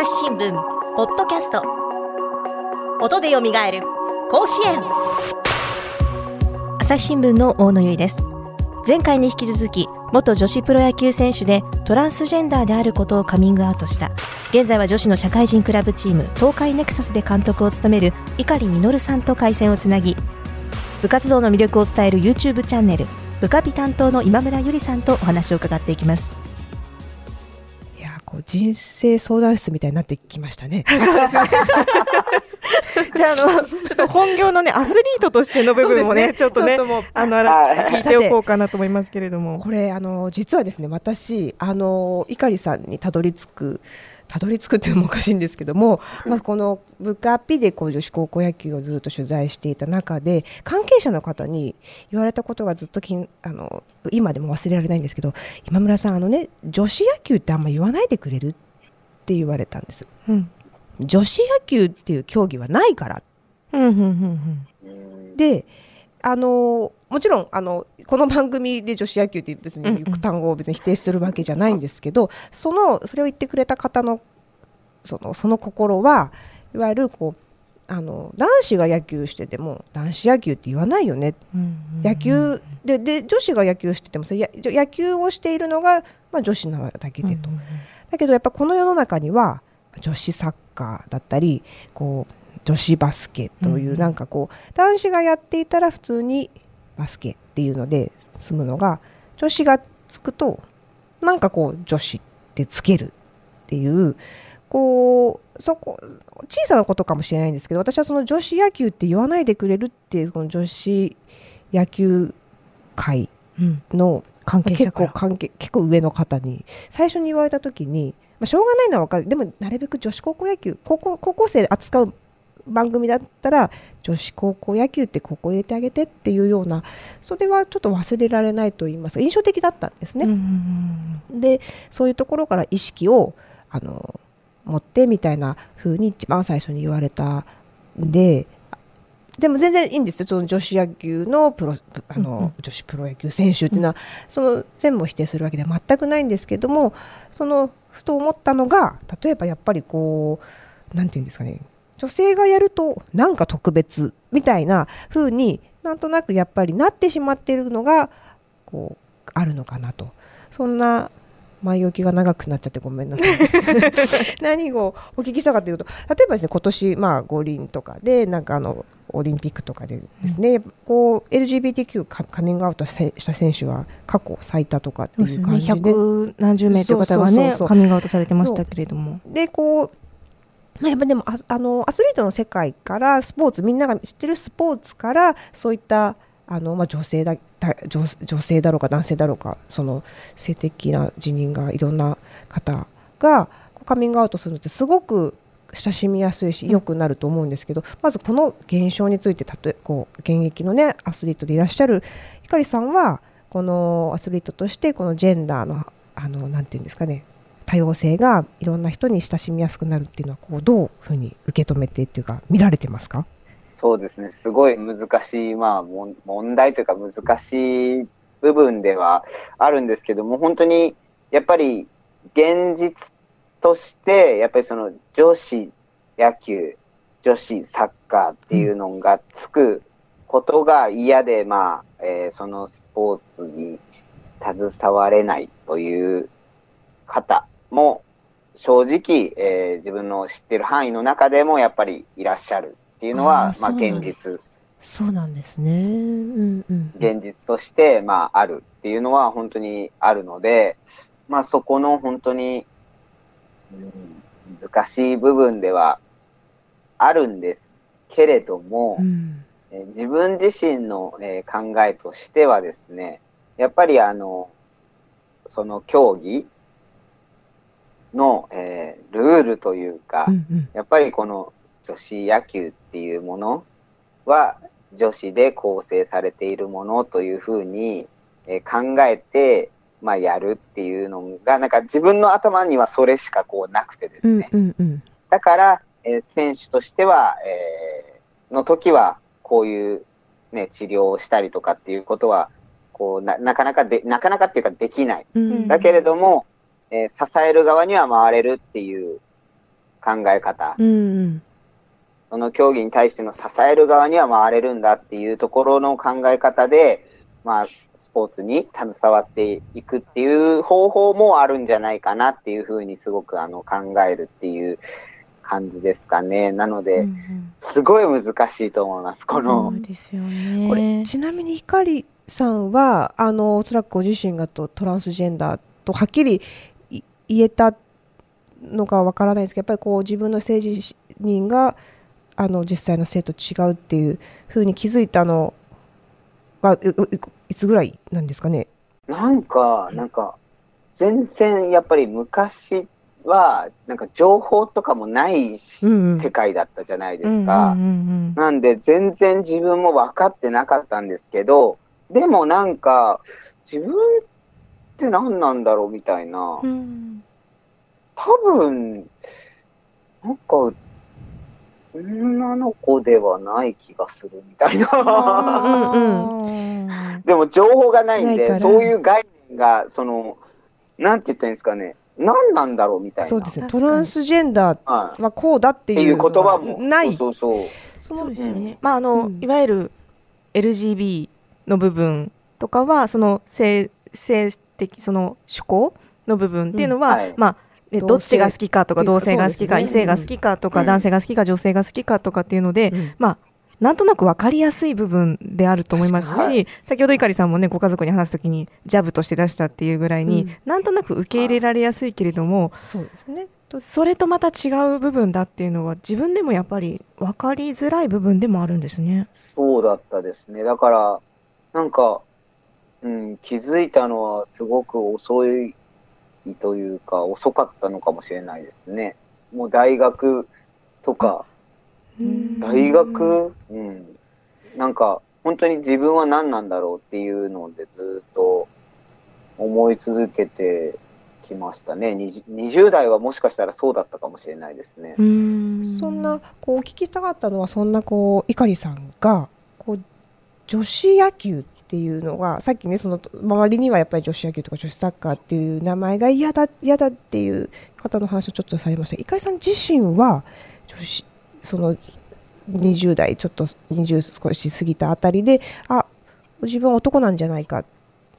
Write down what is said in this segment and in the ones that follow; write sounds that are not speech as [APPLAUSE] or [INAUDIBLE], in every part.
朝日新聞ポッドキャスト。音でよみがえる甲子園。朝日新聞の大野由依です。前回に引き続き元女子プロ野球選手でトランスジェンダーであることをカミングアウトした。現在は女子の社会人クラブチーム東海ネクサスで監督を務める碇稔さんと回線をつなぎ部活動の魅力を伝える YouTube チャンネル部下美担当の今村ゆりさんとお話を伺っていきます。こう人生相談室みたいになってきましたね。[LAUGHS] そうですね。じゃあ、あの、ちょっと本業のね、アスリートとしての部分もね、ねちょっとね聞いておこうかなと思いますけれども。これあの実はですね私あの碇さんにたどり着くたどり着くっていうのもおかしいんですけども、まあ、この部下ピでこう女子高校野球をずっと取材していた中で関係者の方に言われたことがずっときんあの今でも忘れられないんですけど今村さんあのね女子野球ってあんま言わないでくれるって言われたんです。うん。女子野球っていう競技はないから。うん、うん、うん、うん。であのもちろんあのこの番組で女子野球って別にうんうん単語を別に否定するわけじゃないんですけど、そのそれを言ってくれた方のそのその心はいわゆるこうあの男子が野球してても男子野球って言わないよね、うん。野球でで女子が野球しててもそれや野球をしているのが、まあ、女子なだけでと。だけどやっぱこの世の中には女子サッカーだったりこう女子バスケという、うんなんかこう男子がやっていたら普通にバスケっていうので済むのが女子がつくとなんかこう女子ってつけるっていうこうそこ小さなことかもしれないんですけど私はその女子野球って言わないでくれるってこの女子野球界うん。の関係結者から。構関係結構上の方に最初に言われた時に、まあ、しょうがないのは分かるでもなるべく女子高校野球高校高校生扱う番組だったら女子高校野球ってここ入れてあげてっていうようなそれはちょっと忘れられないと言います。か印象的だったんですね。ん、でそういうところから意識をあの持ってみたいな風に一番最初に言われたんででも全然いいんですよ。その女子野球のプロあの、うんうん。女子プロ野球選手っていうのは、その全部を否定するわけでは全くないんですけどもそのふと思ったのが例えばやっぱりこうなんていうんですかね女性がやるとなんか特別みたいな風になんとなくやっぱりなってしまっているのがこうあるのかなと。そんな前置きが長くなっちゃってごめんなさい。[LAUGHS] 何をお聞きしたかというと例えばですね今年まあ五輪とかでなんかあのオリンピックとかでですね、こう LGBTQ カカミングアウトせした選手は過去最多とかっていう。感じで。百何十名という方がねカミングアウトされてましたけれども。でこうまあやっぱでもああのアスリートの世界からスポーツみんなが知ってるスポーツからそういったあの、まあ、女性だだ女女性だろうか男性だろうかその性的な辞任がいろんな方がカミングアウトするのってすごく親しみやすいし良くなると思うんですけど、まずこの現象についてたとえこう現役のねアスリートでいらっしゃる光さんはこのアスリートとしてこのジェンダーのあのなんていうんですかね多様性がいろんな人に親しみやすくなるっていうのはこうどういうふうに受け止めてっていうか見られてますか？そうですね、すごい難しい、まあ、も問題というか難しい部分ではあるんですけども、本当にやっぱり現実として、やっぱりその女子野球、女子サッカーっていうのがつくことが嫌で、まあ、えーそのスポーツに携われないという方も正直、えー自分の知ってる範囲の中でもやっぱりいらっしゃるっていうのは、まあ現実、そうなんですね。うんうん。現実として、まああるっていうのは本当にあるので、まあそこの本当に、うん難しい部分ではあるんですけれども、うん。えー自分自身の、えー考えとしてはですね、やっぱりあの、その競技の、えールールというか、うんうんやっぱりこの女子野球っていうものは女子で構成されているものというふうに、えー考えて、まあ、やるっていうのが、なんか自分の頭にはそれしかこうなくてですうんね。うんうんだから、えー選手としては、えーの時は、こういう、ね、治療をしたりとかっていうことは、こうな、なかなかで、なかなかっていうかできない。うんだけれども、えー支える側には回れるっていう考え方、うんうんその競技に対しての支える側には回れるんだっていうところの考え方で、まあ、スポーツに携わっていくっていう方法もあるんじゃないかなっていうふうにすごくあの考えるっていう感じですかね。なので、すごい難しいと思います。この、そうですよこれね。ちなみにひかりさんはあのおそらくご自身がとトランスジェンダーとはっきりい言えたのかわからないですけどやっぱりこう自分の性自認があの実際の性と違うっていうふうに気づいたのがいつぐらいなんですかね？なんか、なんか、全然やっぱり昔は、なんか情報とかもない世界だったじゃないでうんすか。なんで全然自分も分かってなかったんですけど、でもなんか、自分って何なんだろうみたいなう。ん多分、なんか、女の子ではない気がするみたいな。うん [LAUGHS] でも情報がないんで、そういう概念が、その、なんて言ったらいいんですかね、何なんだろうみたいな。そうですねトランスジェンダーはこうだっていう言葉も。ないそうそうそうですよね。うんまああの、うんいわゆる LGB の部分とかはその性性的その趣向の部分っていうのは、うんはい。まあね同性。どっちが好きかとか同性が好きか、異性が好きかとか、うん。男性が好きか女性が好きかとかっていうので、うん。まあなんとなく分かりやすい部分であると思いますし、先ほど碇さんもねご家族に話すときにジャブとして出したっていうぐらいに、うん。なんとなく受け入れられやすいけれども、そうですね。とそれとまた違う部分だっていうのは自分でもやっぱり分かりづらい部分でもあるんですね。そうだったですね。だから、なんか、うん、気づいたのはすごく遅いというか、遅かったのかもしれないですね。もう大学とか、うん大学、うん、なんか、本当に自分は何なんだろうっていうのでずっと思い続けてきましたね。20 20代はもしかしたらそうだったかもしれないですね。うんそんなこう聞きたかったのはそんなこう碇さんがこう女子野球っていうのがさっきねその周りにはやっぱり女子野球とか女子サッカーっていう名前が嫌だ嫌だっていう方の話をちょっとされました碇さん自身は女子その20代ちょっと20少し過ぎたあたりであ自分は男なんじゃないかっ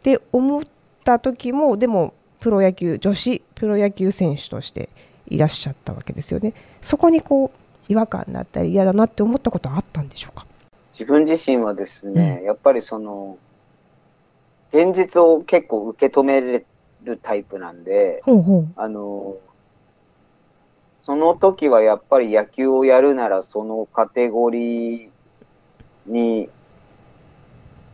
て思った時もでもプロ野球女子プロ野球選手としていらっしゃったわけですよね。そこにこう違和感だったり嫌だなって思ったことはあったんでしょうか？自分自身はですね、やっぱりその、現実を結構受け止めれるタイプなんで、ほうほう。あの、その時はやっぱり野球をやるならそのカテゴリーに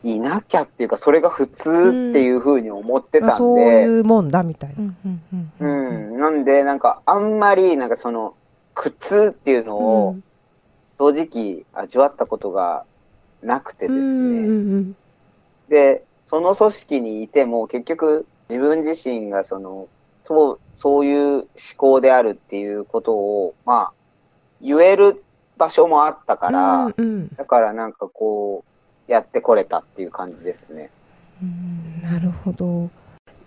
いなきゃっていうか、それが普通っていうふうに思ってたんあそうで、いうもんだみたいな。うんうんうんううんん、なんでなんかあんまりなんかその苦痛っていうのをうん正直味わったことがなくてですね、うんうんで、その組織にいても結局自分自身がその、そう、そういう思考であるっていうことを、まあ、言える場所もあったから、うんうんだからなんかこう、やってこれたっていう感じですね。うんなるほど。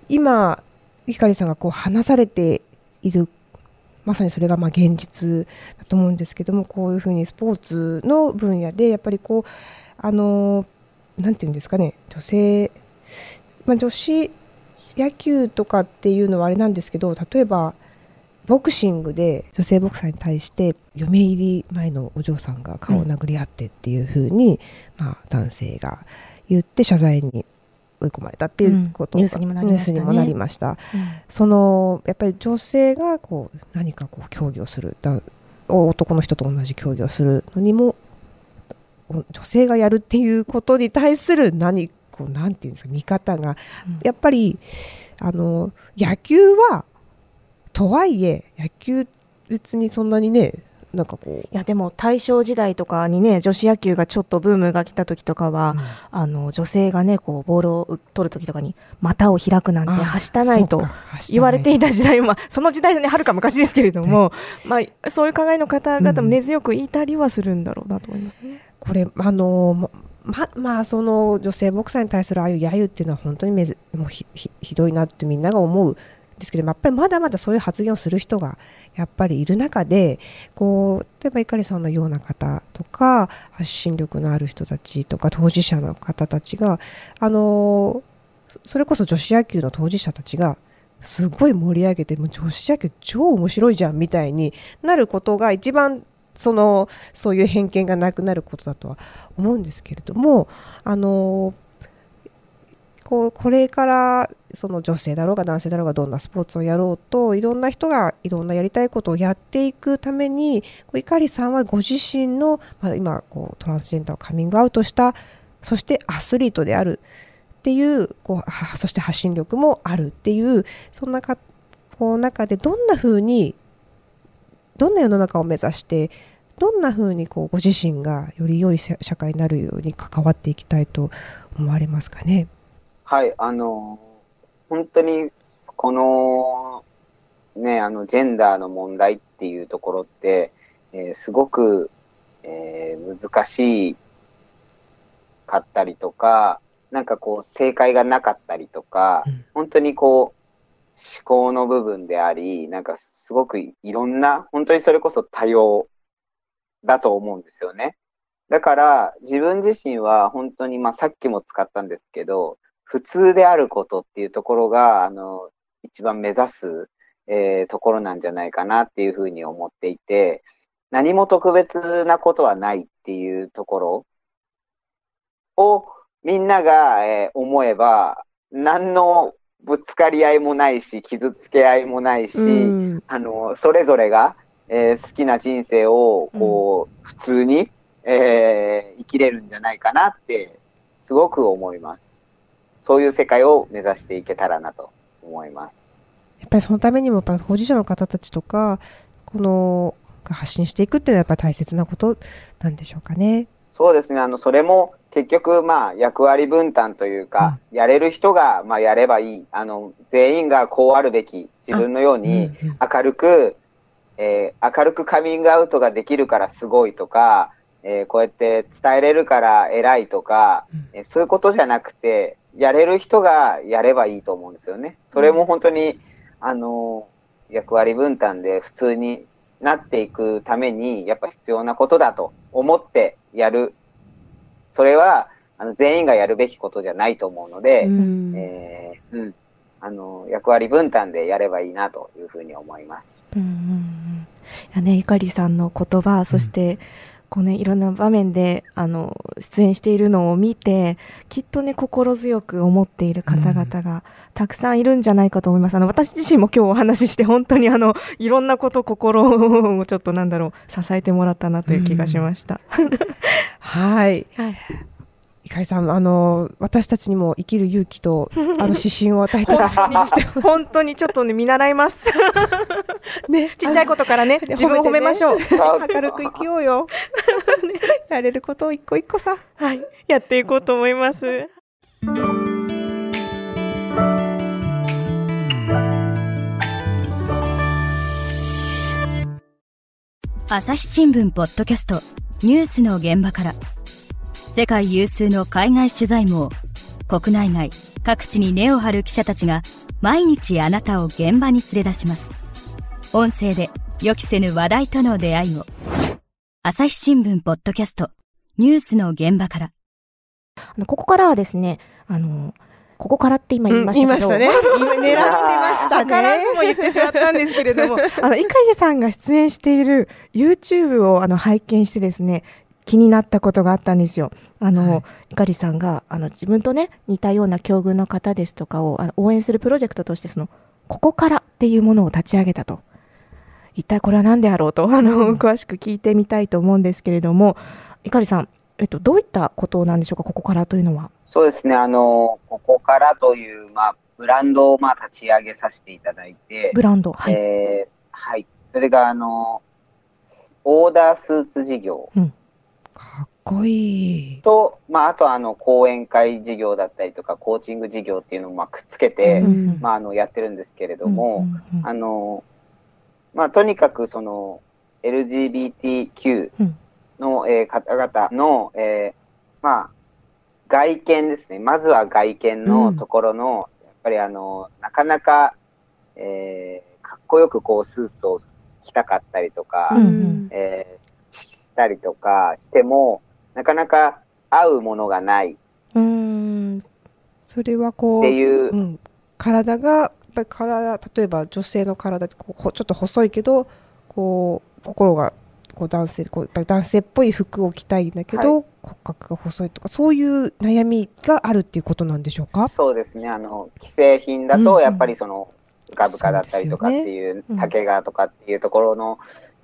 今碇さんがこう話されているまさにそれがま現実だと思うんですけどもこういうふうにスポーツの分野でやっぱりこうあのなんていうんですかね女性、まあ、女子野球とかっていうのはあれなんですけど例えばボクシングで女性ボクサーに対して嫁入り前のお嬢さんが顔を殴り合ってっていうふうに、まあ、男性が言って謝罪に追い込まれたっていうことが、うんニュースにもなりましたね。ました。そのやっぱり女性がこう何かこう競技をする。だ男の人と同じ競技をするのにもお女性がやるっていうことに対する何こうなんていうんですか見方が。うん。やっぱりあの野球はとはいえ野球別にそんなにねなんかこう。いやでも大正時代とかにね女子野球がちょっとブームが来た時とかは、あの女性がねこうボールを取る時とかに股を開くなんてあはしたないと言われていた時代も、まあ、その時代のねはるか昔ですけれども、まあ、そういう考えの方々も根強くいたりはするんだろうなと思いますね。これあのままあその女性ボクサーに対するああいう揶揄っていうのは本当にめずもうひひひどいなってみんなが思うですけどやっぱりまだまだそういう発言をする人がやっぱりいる中でこう例えば碇さんのような方とか発信力のある人たちとか当事者の方たちがあのそれこそ女子野球の当事者たちがすごい盛り上げてもう女子野球超面白いじゃんみたいになることが一番そのそういう偏見がなくなることだとは思うんですけれどもあのこうこれからその女性だろうが男性だろうがどんなスポーツをやろうといろんな人がいろんなやりたいことをやっていくためにこう碇さんはご自身の、まあ、今こうトランスジェンダーをカミングアウトしたそしてアスリートであるっていうこうそして発信力もあるっていうそんなかこう中でどんなふうにどんな世の中を目指してどんなふうにこうご自身がより良い社会になるように関わっていきたいと思われますかね？はい、あの、本当に、この、ね、あの、ジェンダーの問題っていうところって、えー、すごく、えー、難しかったりとか、なんかこう、正解がなかったりとか、うん、本当にこう、思考の部分であり、なんかすごくいろんな、本当にそれこそ多様だと思うんですよね。だから、自分自身は本当に、まあさっきも使ったんですけど、普通であることっていうところが、あの、一番目指す、えー、ところなんじゃないかなっていうふうに思っていて、何も特別なことはないっていうところをみんなが、えー、思えば、何のぶつかり合いもないし、傷つけ合いもないし、うん、あの、それぞれが、えー、好きな人生を、こう、うん、普通に、えー、生きれるんじゃないかなって、すごく思います。そういう世界を目指していけたらなと思います。やっぱりそのためにもやっぱ保持者の方たちとかこの発信していくっていうのはやっぱり大切なことなんでしょうかね。そうですね。あのそれも結局まあ役割分担というか、うん、やれる人がまあやればいい。あの全員がこうあるべき。自分のように明るく、うんうん、えー、明るくカミングアウトができるからすごいとか、えー、こうやって伝えれるから偉いとか、えー、そういうことじゃなくて、やれる人がやればいいと思うんですよね。それも本当に、あの、役割分担で普通になっていくために、やっぱ必要なことだと思ってやる。それは、あの、全員がやるべきことじゃないと思うので、うん、えー、うん。あの、役割分担でやればいいなというふうに思います。うんうんうん。いやね、ゆかりさんの言葉、そして、うんこうね、いろんな場面であの出演しているのを見てきっとね心強く思っている方々がたくさんいるんじゃないかと思います。あの私自身も今日お話しして本当にあのいろんなこと心をちょっとなんだろう支えてもらったなという気がしました。[LAUGHS] はい。はいひかりさん、あの私たちにも生きる勇気と [LAUGHS] あの指針を与えて [LAUGHS] 本当にちょっとね見習います。[LAUGHS] ね、ちっちゃいことからね、自分を褒めましょう。明るく生きようよ。やれることを一個一個さ、はい、やっていこうと思います。朝日新聞ポッドキャストニュースの現場から世界有数の海外取材網国内外各地に根を張る記者たちが毎日あなたを現場に連れ出します。音声で予期せぬ話題との出会いを。朝日新聞ポッドキャストニュースの現場から。あのここからはですねあのここからって今言いましたけど、うん、言いましたね。今狙ってましたね。[LAUGHS] も言ってしまったんですけれども、[LAUGHS] あの、碇さんが出演している YouTube をあの拝見してですね、気になったことがあったんですよ。あの、はい、かりさんがあの自分とね似たような境遇の方ですとかをあの応援するプロジェクトとしてそのここからっていうものを立ち上げたと。一体これは何であろうとあの、うん、詳しく聞いてみたいと思うんですけれども、いかりさん、えっと、どういったことなんでしょうか、ここからというのは？そうですね、あの、ここからという、まあ、ブランドを、まあ、立ち上げさせていただいて、ブランド、はい。えー、はい。それが、あの、オーダースーツ事業。うんかっこいい。と、まあ、あとあの講演会事業だったりとかコーチング事業っていうのをまあくっつけて、うん、まあ、あのやってるんですけれども、うんうんうん、あのまあ、とにかくその LGBTQ の、えー、方々の、えー、まあ、外見ですね。まずは外見のところの、やっぱりあの、なかなか、えーかっこよくこうスーツを着たかったりとか、うんうん。えーしたりとかしても、なかなか合うものがないっうん。それはこう、ていう、うん、体がやっぱり体例えば女性の体ってこうほちょっと細いけどこう心がこう男性こう男性っぽい服を着たいんだけど、は骨格が細いとかそういう悩みがあるっていうことなんでしょうか？そうですね、あの、既製品だうんうん。と、やっぱりその、ガブカだったりとかっていう、うん。竹がとかっていうところの、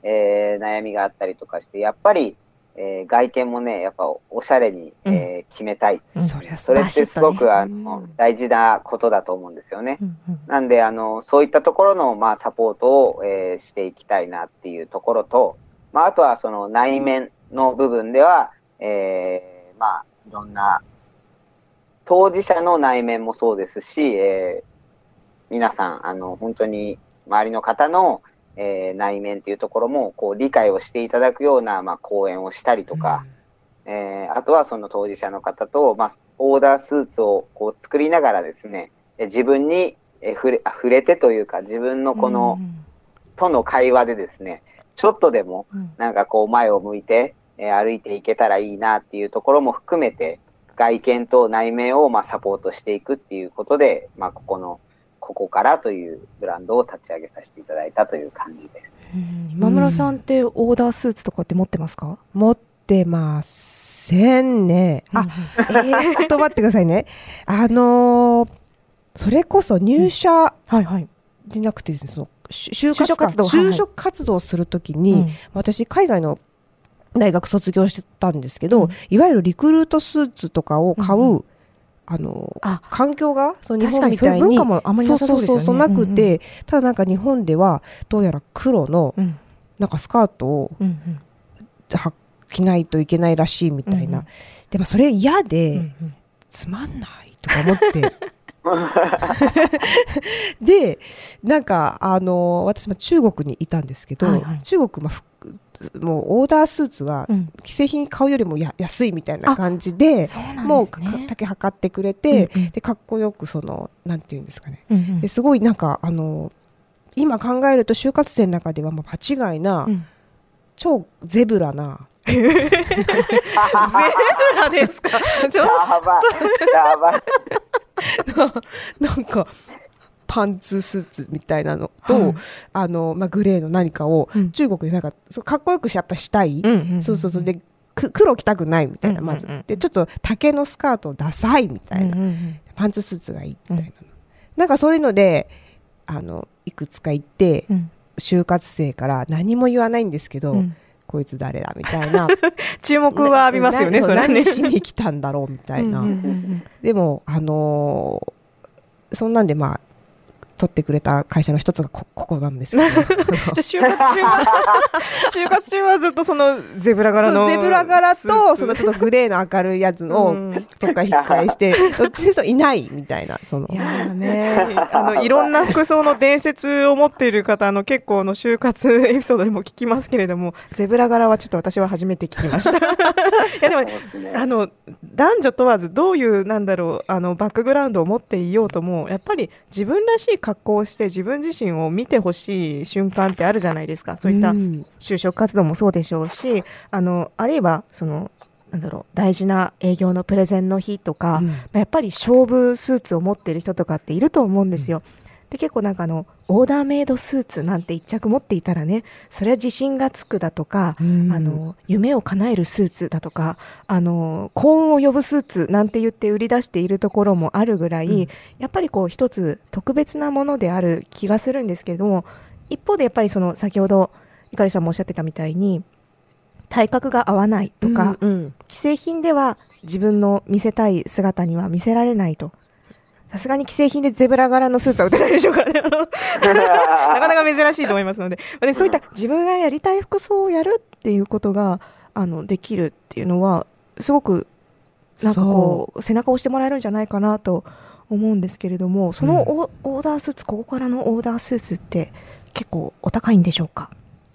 えー悩みがあったりとかして、やっぱり、えー外見もね、やっぱおしゃれに、えー決めたい。うん。そりゃそれってすごく、バあの大事なことだと思うんですよね。うんうん。なんで、あの、そういったところの、まあ、サポートを、えーしていきたいなっていうところと、まあ、あとはその内面の部分では、えーまあ、いろんな、当事者の内面もそうですし、えー皆さん、あの、本当に周りの方の、えー内面っていうところも、こう、理解をしていただくような、まあ、講演をしたりとか、えーあとはその当事者の方と、まあ、オーダースーツをこう作りながらですね、え自分にえ触れあ触れてというか、自分のこの、との会話でですね、ちょっとでもうん。なんかこう前を向いて、えー歩いていけたらいいなっていうところも含めて、外見と内面をまあサポートしていくっていうことで、まあ、ここの、ここからというブランドを立ち上げさせていただいたという感じです。うん。今村さんってオーダースーツとかって持ってますか？持ってませんね。あ、えーっと待ってくださいね。あのーそれこそ入社はいはい。じゃなくてですねその就職活動。はいはい。就職活動をするときに、うん。私海外の大学卒業してたんですけど、うん。いわゆるリクルートスーツとかを買う、うんあのあ環境がその日確かにそういう本みたいにそうですよね。そうなくて、ただなんか日本ではどうやら黒のなんかスカートを着ないといけないらしいみたいな、でもそれ嫌で、つまんないとか思って。[LAUGHS] でなんかあの私も中国にいたんですけど、はいはい。中国も服もうオーダースーツがうん。既製品買うよりもや安いみたいな感じでそうなんもう丈測ってくれて、うんうん。でかっこよくそのなんていうんですかね。うんうん。ですごいなんかあの今考えると就活生の中ではもう間違いな、うん。超ゼブラな [LAUGHS] ゼブラですか？[LAUGHS] ちょやばい、やばい。[LAUGHS] なんかパンツスーツみたいなのと、はいあのまあ、グレーの何かをうん。中国でなんかそうかっこよくやっぱしたい、うんんそうそうそう。でく黒着たくないみたいなまず、うんうん。うんでちょっと竹のスカートダサいみたいな、うんうんうん。パンツスーツがいいみたいな、なんかそういうのであのいくつか行ってうん。就活生から何も言わないんですけど、うん。こいつ誰だみたいな。[LAUGHS] 注目は浴びますよねな [LAUGHS] それはね何しに来たんだろうみたいな、うんうんうん。でもあのーそんなんでまあ取ってくれた会社の一つがこ [LAUGHS] ここなんですけど。[LAUGHS] じゃあ就活中は [LAUGHS] 就活中はずっとそのゼブラ柄のゼブラ柄とそのちょっとグレーの明るいやつのうん。とか引っ換えしてどっちにしろいないみたいなその。いやーねあのいろんな服装の伝説を持っている方あの結構の就活エピソードにも聞きますけれどもゼブラ柄はちょっと私は初めて聞きました。いやでもね。あの男女問わずどういうなんだろうあのバックグラウンドを持っていようともやっぱり自分らしい格好をして自分自身を見てほしい瞬間ってあるじゃないですか。そういったん。就職活動もそうでしょうしあのあるいはそのなんだろう大事な営業のプレゼンの日とか、うん。まあやっぱり勝負スーツを持っている人とかっていると思うんですよ。で結構なんかあのオーダーメイドスーツなんて一着持っていたらねそれは自信がつくだとか、うん。あの夢を叶えるスーツだとかあの幸運を呼ぶスーツなんて言って売り出しているところもあるぐらい、うん。やっぱりこう一つ特別なものである気がするんですけれども一方でやっぱりその先ほどゆかりさんもおっしゃってたみたいに体格が合わないとか、うんうん。既製品では自分の見せたい姿には見せられないと。さすがに既製品でゼブラ柄のスーツは売ってないでしょうからね。[LAUGHS] なかなか珍しいと思いますので、でそういった自分がやりたい服装をやるっていうことがあのできるっていうのは、すごくなんかこう背中を押してもらえるんじゃないかなと思うんですけれども、そのオ,、オーダースーツ、ここからのオーダースーツって結構お高いんでしょうか？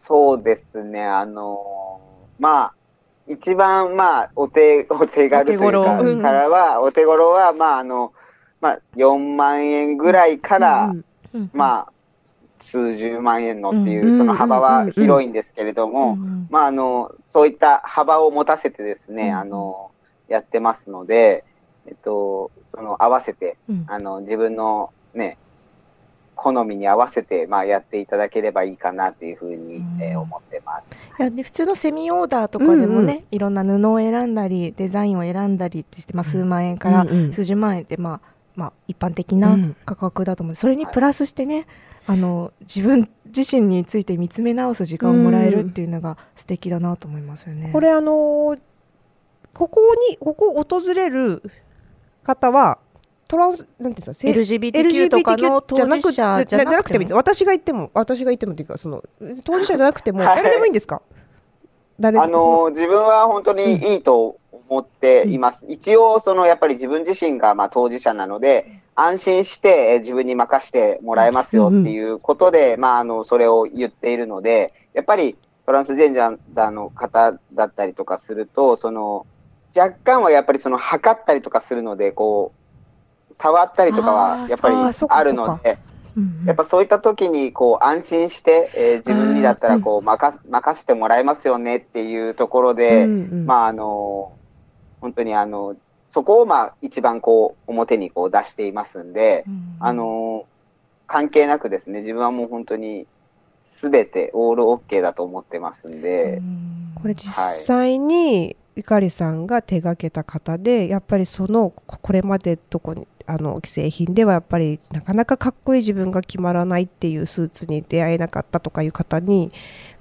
そうですね、あのーまあ、一番、まあ、お手、お手軽というか、からは、お手頃は、まあ、あの、まあ、4万円ぐらいから、うんうんまあ、数十万円のっていうんう、その幅は広いんですけれども、うんまあ、あの、そういった幅を持たせてですね、うんあの、やってますので、えっと、その合わせて、うん。あの、自分のね、好みに合わせて、まあ、やっていただければいいかなっていうふうに、うん。えー思ってます。いやで普通のセミオーダーとかでもね、いろんな布を選んだりデザインを選んだりってして、まあ、数万円からうんうん。数十万円って、まあまあ、一般的な価格だと思う。んですそれにプラスしてね、あの自分自身について見つめ直す時間をもらえるっていうのが素敵だなと思いますよね。これあのーここにここを訪れる方はトランスなんていうんですかせ LGBTQ とかの当事者じゃなくても。なくてもいいです。私が言っても私が言ってもっていうかその当事者じゃなくてもはい。誰でもいいんですか、誰あでもそのの自分は本当にいいと思っています。一応、そのやっぱり自分自身がまあ当事者なので、安心してえー自分に任せてもらえますよっていうことで、まあ、あの、それを言っているので、やっぱりトランスジェンダーの方だったりとかすると、その、若干はやっぱりその測ったりとかするので、こう、触ったりとかはやっぱりあるので、うんやっぱそういった時にこう安心して、えー自分にだったらこう任す任せてもらえますよねっていうところで、うんうん。まああの本当にあのそこをまあ一番こう表にこう出していますんで、うん。あの関係なくですね自分はもう本当にすべてオールオッケーだと思ってますんで、うん。これ実際にゆかりさんが手掛けた方でやっぱりそのここれまでどこにあの既製品ではやっぱりなかなかかっこいい自分が決まらないっていうスーツに出会えなかったとかいう方に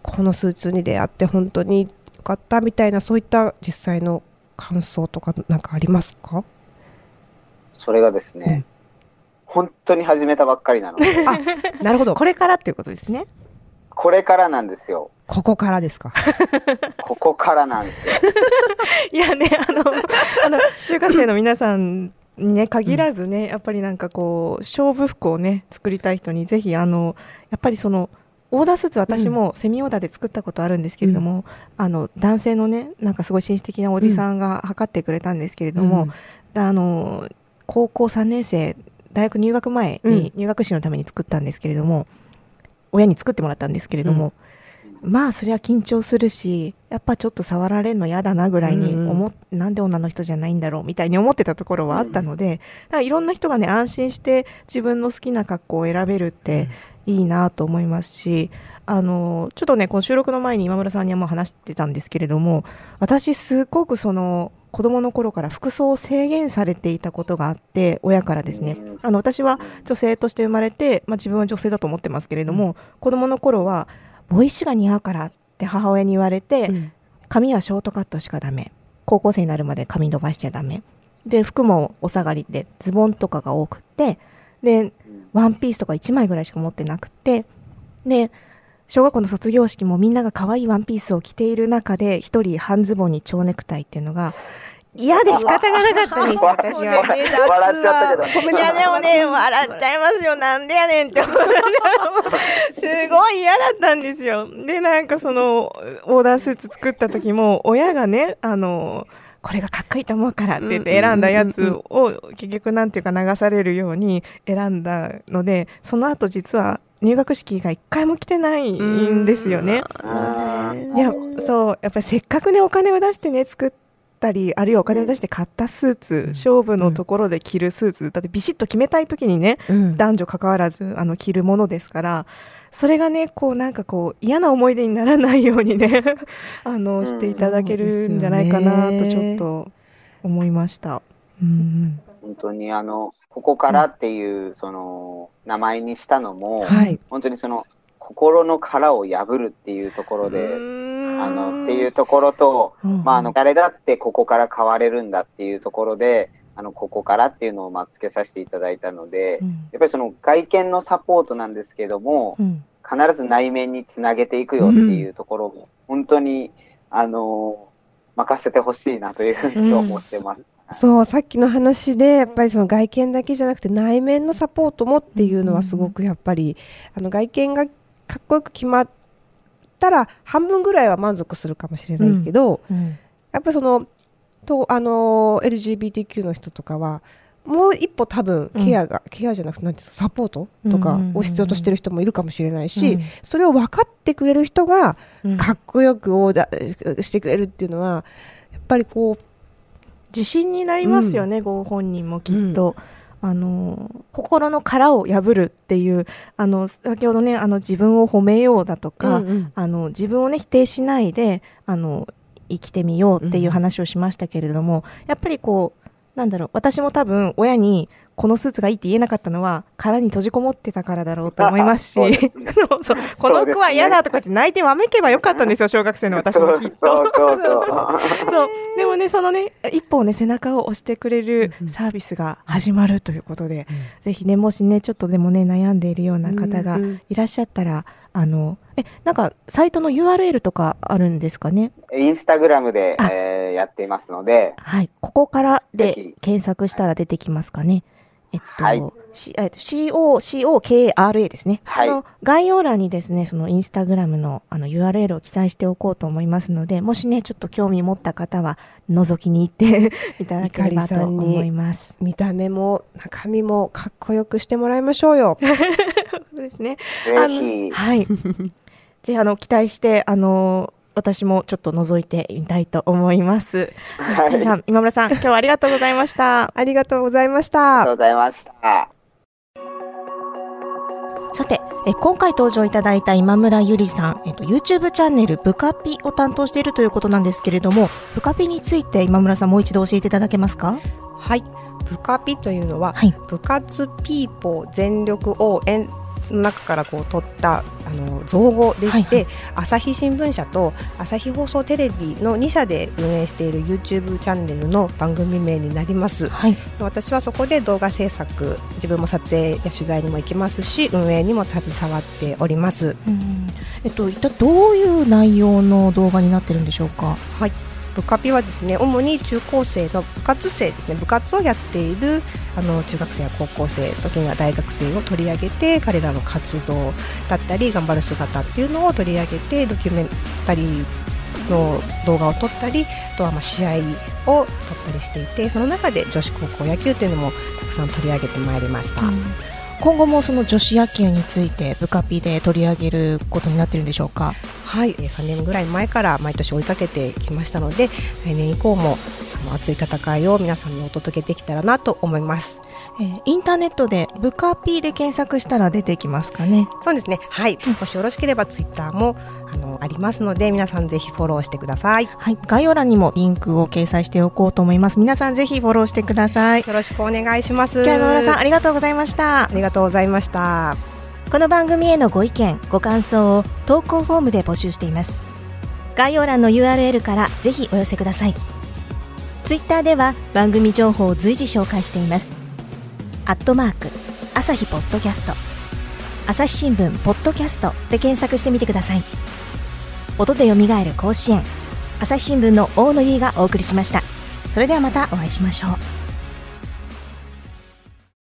このスーツに出会って本当によかったみたいなそういった実際の感想とかなんかありますか？それがですね、うん。本当に始めたばっかりなので。[LAUGHS] なるほど。これからっていうことですね。これからなんですよ。ここからですか？[LAUGHS] ここからなんですよ。[LAUGHS] いやね、あの、あの、就活生の皆さんにね、限らずね、やっぱりなんかこう、勝負服をね、作りたい人に、ぜひ、あの、やっぱりその、オーダースーツ私もセミオーダーで作ったことあるんですけれども、あの男性のねなんかすごい紳士的なおじさんが測ってくれたんですけれども、あの高校3年生大学入学前に入学式のために作ったんですけれども、親に作ってもらったんですけれども、まあそれは緊張するしやっぱちょっと触られるの嫌だなぐらいに思っ、なんで女の人じゃないんだろうみたいに思ってたところはあったので、だからいろんな人がね安心して自分の好きな格好を選べるっていいなと思いますし、あのちょっとねこの収録の前に今村さんにはもう話してたんですけれども私すごくその子供の頃から服装を制限されていたことがあって親からですね。うん。あの私は女性として生まれて、まあ、自分は女性だと思ってますけれども、子供の頃はボーイッシュが似合うからって母親に言われて、うん。髪はショートカットしかダメ。高校生になるまで髪伸ばしちゃダメ。で服もお下がりでズボンとかが多くってでワンピースとか1枚ぐらいしか持ってなくてで小学校の卒業式もみんなが可愛いワンピースを着ている中で一人半ズボンに蝶ネクタイっていうのが嫌で仕方がなかったんですよ私は。笑っちゃったけど。いやでもね笑っちゃいますよなんでやねんってすごい嫌だったんですよ。でなんかそのオーダースーツ作った時も親がねあのこれがかっこいいと思うからって言って選んだやつを結局なんていうか流されるように選んだのでその後実は入学式が一回も来てないんですよね。いやそうやっぱりせっかくねお金を出してね作ったりあるいはお金を出して買ったスーツ、勝負のところで着るスーツだってビシッと決めたい時にねうん。男女関わらずあの着るものですからそれがねこうなんかこう嫌な思い出にならないようにね [LAUGHS] あのしていただけるんじゃないかなとちょっと思いました。うん。本当にあの、ここからっていう、その、名前にしたのも、はい。本当にその、心の殻を破るっていうところで、あの、っていうところと、うん。まあ、あの、誰だってここから変われるんだっていうところで、あの、ここからっていうのを、まあ、付けさせていただいたので、うん。やっぱりその外見のサポートなんですけども、うん。必ず内面につなげていくよっていうところも、本当に、あの任せてほしいなというふうに思ってます。そうさっきの話でやっぱりその外見だけじゃなくて内面のサポートもっていうのはすごくやっぱりあの外見がかっこよく決まったら半分ぐらいは満足するかもしれないけど、うん。やっぱりそのとあの LGBTQ の人とかはもう一歩多分ケアが、ケアじゃなくてサポートとかうんうんうんうん。を必要としてる人もいるかもしれないし、うん。それを分かってくれる人がうん。かっこよくオーダーしてくれるっていうのはやっぱりこう自信になりますよね、ご本人もきっと。あの心の殻を破るっていうあの先ほどねあの自分を褒めようだとか、うんうん。あの自分をね否定しないであの生きてみようっていう話をしましたけれども、やっぱりこうなんだろう私も多分親にこのスーツがいいって言えなかったのは殻に閉じこもってたからだろうと思いますしそうです。[LAUGHS] そうそうこの服は嫌だとかって泣いてわめけばよかったんですよ小学生の私もきっと。そうでもねそのね一歩ね背中を押してくれるサービスが始まるということで、ぜひねもしねちょっとでもね悩んでいるような方がいらっしゃったら、あのえなんかサイトの URL とかあるんですかね？インスタグラムで、あえーやっていますので、はいここからで検索したら出てきますかねえっと、はい C えっと CO COKRA ですね、はいあの概要欄にですねそのインスタグラムのあの URL を記載しておこうと思いますのでもしねちょっと興味持った方は覗きに行って [LAUGHS] いただければと思います。見た目も中身もかっこよくしてもらいましょうよ。[LAUGHS] そうですね。あのぜひ、はい。[LAUGHS] ぜひあの期待してあの私もちょっと覗いてみたいと思います。はい皆さん今村さん今日はありがとうございました。ありがとうございましありがとた。うございました。さてえ今回登場いただいた今村ゆりさん、えっと、YouTube チャンネル「ブカピ」を担当しているということなんですけれどもブカピについて今村さんもう一度教えていただけますか？はい。部下ピというのは、はい部活ピーポー全力応援の中からこう取ったあの造語でして、はい朝日新聞社と朝日放送テレビの2社で運営している YouTube チャンネルの番組名になります。はい。私はそこで動画制作自分も撮影や取材にも行きますし運営にも携わっております。うん。えっと一体どういう内容の動画になってるんでしょうか？はい部下ピはですね主に中高生の部活生ですね。部活をやっているあの中学生や高校生時には大学生を取り上げて彼らの活動だったり頑張る姿っていうのを取り上げてドキュメンタリーの動画を撮ったりあとはま試合を撮ったりしていてその中で女子高校野球というのもたくさん取り上げてまいりました。今後もその女子野球についてブカピで取り上げることになってるんでしょうか？はい、えー3年ぐらい前から毎年追いかけてきましたので来年以降も熱い戦いを皆さんにお届けできたらなと思います。えーインターネットでブカピで検索したら出てきますかねそうですね。はい。もしよろしければツイッターもあのありますので、皆さんぜひフォローしてください。よはい概要欄にもリンクを掲載しておこうと思います皆さんぜひフォローしてくださいろしくお願いします。今日は今村さんありがとうございましたありがとうございました。この番組へのご意見ご感想を投稿フォームで募集しています。概要欄の URL からぜひお寄せください。ツイッターでは番組情報を随時紹介しています。アットマーク朝日ポッドキャスト朝日新聞ポッドキャストで検索してみてください。音でよみがえる甲子園朝日新聞の大野由依がお送りしました。それではまたお会いしましょう。